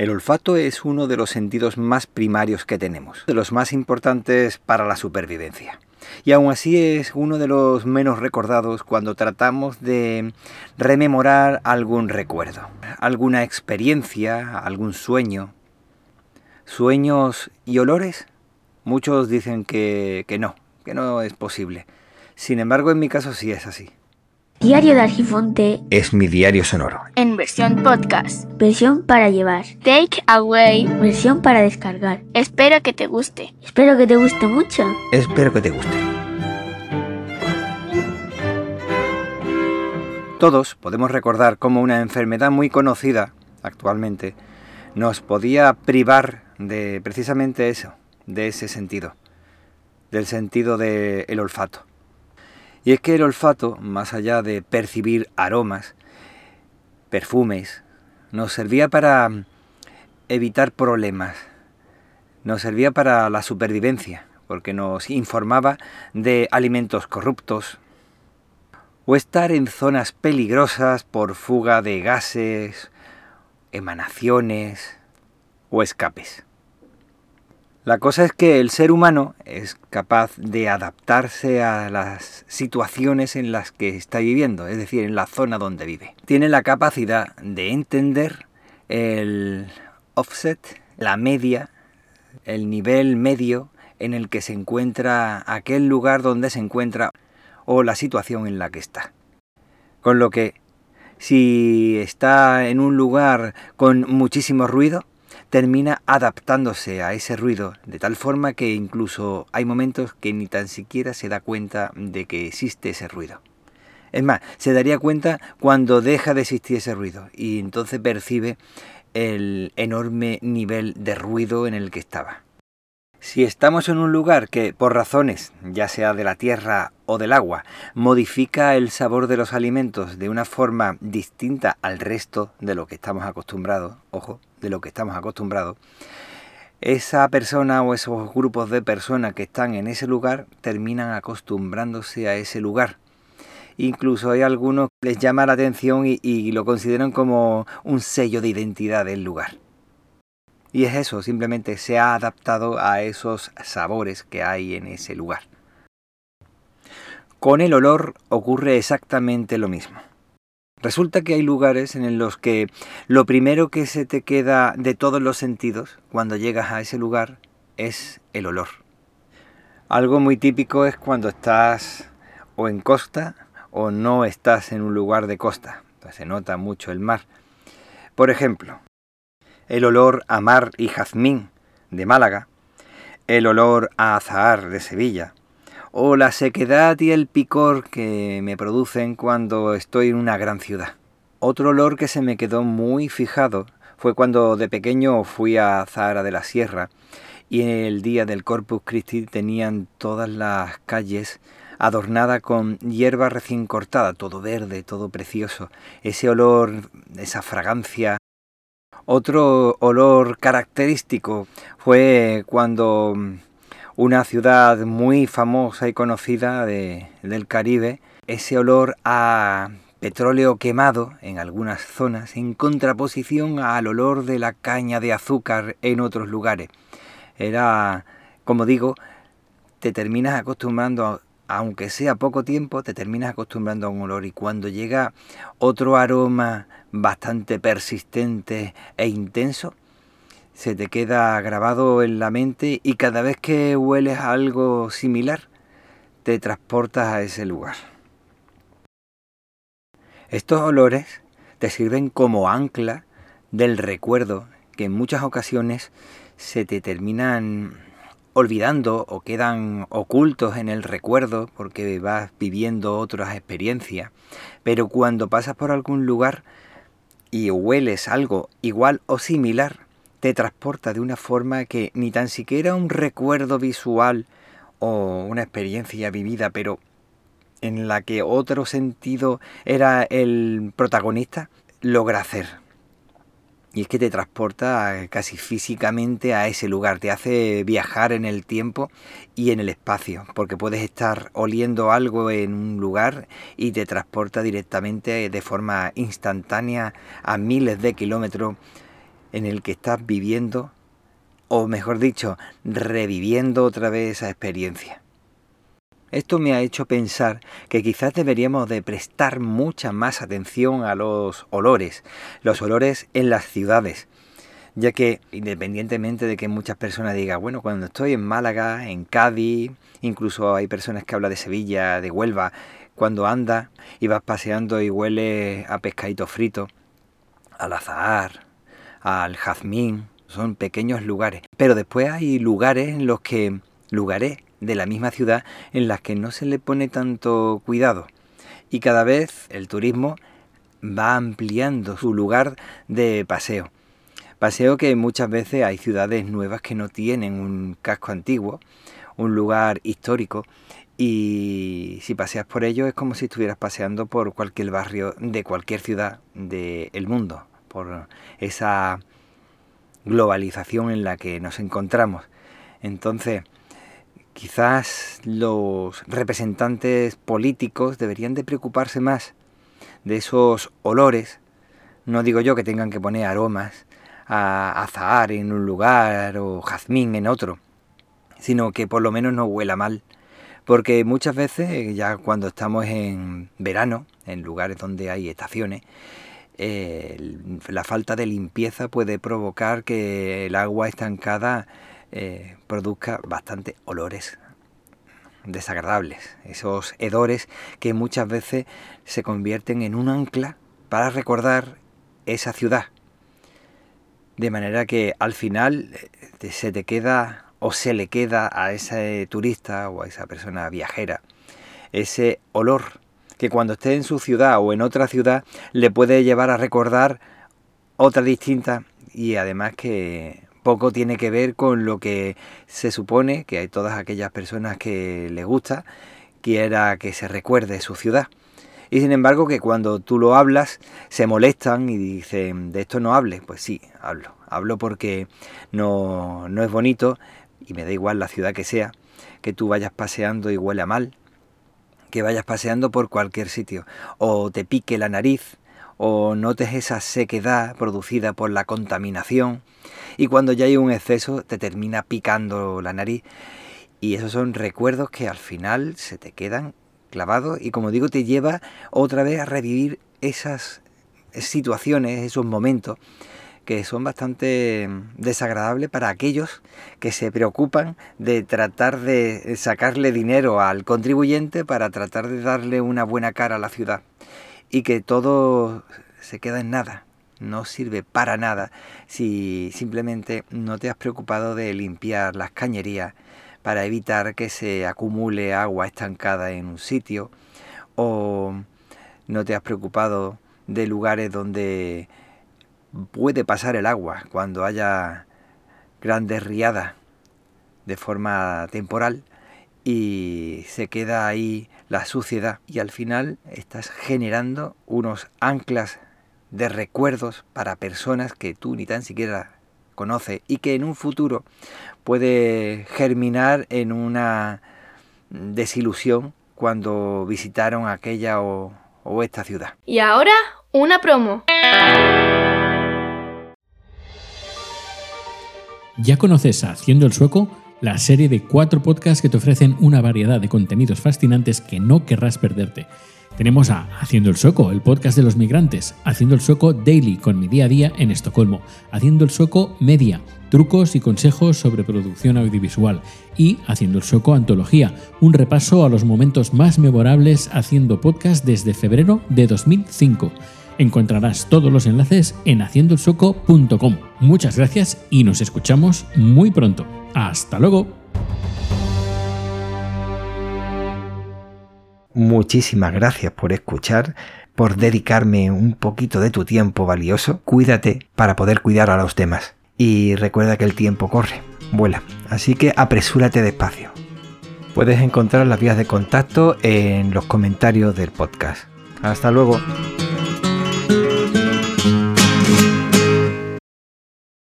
El olfato es uno de los sentidos más primarios que tenemos, de los más importantes para la supervivencia. Y aún así es uno de los menos recordados cuando tratamos de rememorar algún recuerdo, alguna experiencia, algún sueño. ¿Sueños y olores? Muchos dicen que, que no, que no es posible. Sin embargo, en mi caso sí es así. Diario de Argifonte Es mi diario sonoro. en versión podcast. versión para llevar, Take away. versión para descargar. Espero que te guste. Espero que te guste mucho. Espero que te guste. Todos podemos recordar cómo una enfermedad muy conocida actualmente nos podía privar de precisamente eso, de ese sentido, del sentido del olfato. Y es que el olfato, más allá de percibir aromas, perfumes, nos servía para evitar problemas, nos servía para la supervivencia, porque nos informaba de alimentos corruptos, o estar en zonas peligrosas por fuga de gases, emanaciones o escapes. La cosa es que el ser humano es capaz de adaptarse a las situaciones en las que está viviendo, es decir, en la zona donde vive. Tiene la capacidad de entender el offset, la media, el nivel medio en el que se encuentra aquel lugar donde se encuentra o la situación en la que está. Con lo que si está en un lugar con muchísimo ruido, termina adaptándose a ese ruido de tal forma que incluso hay momentos que ni tan siquiera se da cuenta de que existe ese ruido. Es más, se daría cuenta cuando deja de existir ese ruido y entonces percibe el enorme nivel de ruido en el que estaba. Si estamos en un lugar que, por razones, ya sea de la tierra o del agua, modifica el sabor de los alimentos de una forma distinta al resto de lo que estamos acostumbrados, ojo, de lo que estamos acostumbrados, esa persona o esos grupos de personas que están en ese lugar terminan acostumbrándose a ese lugar. Incluso hay algunos que les llama la atención y, y lo consideran como un sello de identidad del lugar. Y es eso, simplemente se ha adaptado a esos sabores que hay en ese lugar. Con el olor ocurre exactamente lo mismo. Resulta que hay lugares en los que lo primero que se te queda de todos los sentidos cuando llegas a ese lugar es el olor. Algo muy típico es cuando estás o en costa o no estás en un lugar de costa. Entonces se nota mucho el mar. Por ejemplo, el olor a mar y jazmín de Málaga, el olor a azahar de Sevilla, o la sequedad y el picor que me producen cuando estoy en una gran ciudad. Otro olor que se me quedó muy fijado fue cuando de pequeño fui a Zahara de la Sierra y en el día del Corpus Christi tenían todas las calles adornadas con hierba recién cortada, todo verde, todo precioso, ese olor, esa fragancia otro olor característico fue cuando una ciudad muy famosa y conocida de, del Caribe, ese olor a petróleo quemado en algunas zonas en contraposición al olor de la caña de azúcar en otros lugares. Era, como digo, te terminas acostumbrando, aunque sea poco tiempo, te terminas acostumbrando a un olor y cuando llega otro aroma bastante persistente e intenso, se te queda grabado en la mente y cada vez que hueles algo similar, te transportas a ese lugar. Estos olores te sirven como ancla del recuerdo que en muchas ocasiones se te terminan olvidando o quedan ocultos en el recuerdo porque vas viviendo otras experiencias. Pero cuando pasas por algún lugar y hueles algo igual o similar, te transporta de una forma que ni tan siquiera un recuerdo visual o una experiencia vivida, pero en la que otro sentido era el protagonista, logra hacer. Y es que te transporta casi físicamente a ese lugar, te hace viajar en el tiempo y en el espacio, porque puedes estar oliendo algo en un lugar y te transporta directamente de forma instantánea a miles de kilómetros en el que estás viviendo, o mejor dicho, reviviendo otra vez esa experiencia. Esto me ha hecho pensar que quizás deberíamos de prestar mucha más atención a los olores, los olores en las ciudades, ya que independientemente de que muchas personas digan, bueno, cuando estoy en Málaga, en Cádiz, incluso hay personas que hablan de Sevilla, de Huelva, cuando andas y vas paseando y huele a pescadito frito, al azahar, al jazmín, son pequeños lugares. Pero después hay lugares en los que, lugares de la misma ciudad en las que no se le pone tanto cuidado. Y cada vez el turismo va ampliando su lugar de paseo. Paseo que muchas veces hay ciudades nuevas que no tienen un casco antiguo, un lugar histórico, y si paseas por ello es como si estuvieras paseando por cualquier barrio de cualquier ciudad del mundo, por esa globalización en la que nos encontramos. Entonces, quizás los representantes políticos deberían de preocuparse más de esos olores. No digo yo que tengan que poner aromas a azahar en un lugar o jazmín en otro, sino que por lo menos no huela mal. Porque muchas veces, ya cuando estamos en verano, en lugares donde hay estaciones, la falta de limpieza puede provocar que el agua estancada eh, produzca bastante olores desagradables, esos hedores que muchas veces se convierten en un ancla para recordar esa ciudad. De manera que al final eh, se te queda o se le queda a ese turista o a esa persona viajera ese olor que cuando esté en su ciudad o en otra ciudad le puede llevar a recordar otra distinta y además que poco tiene que ver con lo que se supone que hay todas aquellas personas que le gusta, quiera que se recuerde su ciudad. Y sin embargo que cuando tú lo hablas se molestan y dicen, de esto no hables. Pues sí, hablo. Hablo porque no, no es bonito y me da igual la ciudad que sea, que tú vayas paseando y huele mal, que vayas paseando por cualquier sitio, o te pique la nariz, o notes esa sequedad producida por la contaminación, y cuando ya hay un exceso te termina picando la nariz. Y esos son recuerdos que al final se te quedan clavados y como digo te lleva otra vez a revivir esas situaciones, esos momentos que son bastante desagradables para aquellos que se preocupan de tratar de sacarle dinero al contribuyente para tratar de darle una buena cara a la ciudad y que todo se queda en nada, no sirve para nada. Si simplemente no te has preocupado de limpiar las cañerías para evitar que se acumule agua estancada en un sitio o no te has preocupado de lugares donde puede pasar el agua cuando haya grandes riadas de forma temporal y se queda ahí la suciedad y al final estás generando unos anclas de recuerdos para personas que tú ni tan siquiera conoces y que en un futuro puede germinar en una desilusión cuando visitaron aquella o, o esta ciudad. Y ahora una promo. ¿Ya conoces a Haciendo el Sueco? La serie de cuatro podcasts que te ofrecen una variedad de contenidos fascinantes que no querrás perderte. Tenemos a Haciendo el Sueco, el podcast de los migrantes, Haciendo el Sueco Daily con mi día a día en Estocolmo, Haciendo el Sueco Media, trucos y consejos sobre producción audiovisual y Haciendo el Sueco Antología, un repaso a los momentos más memorables haciendo podcast desde febrero de 2005. Encontrarás todos los enlaces en haciendoelsoco.com. Muchas gracias y nos escuchamos muy pronto. Hasta luego. Muchísimas gracias por escuchar, por dedicarme un poquito de tu tiempo valioso. Cuídate para poder cuidar a los demás. Y recuerda que el tiempo corre, vuela, así que apresúrate despacio. Puedes encontrar las vías de contacto en los comentarios del podcast. Hasta luego.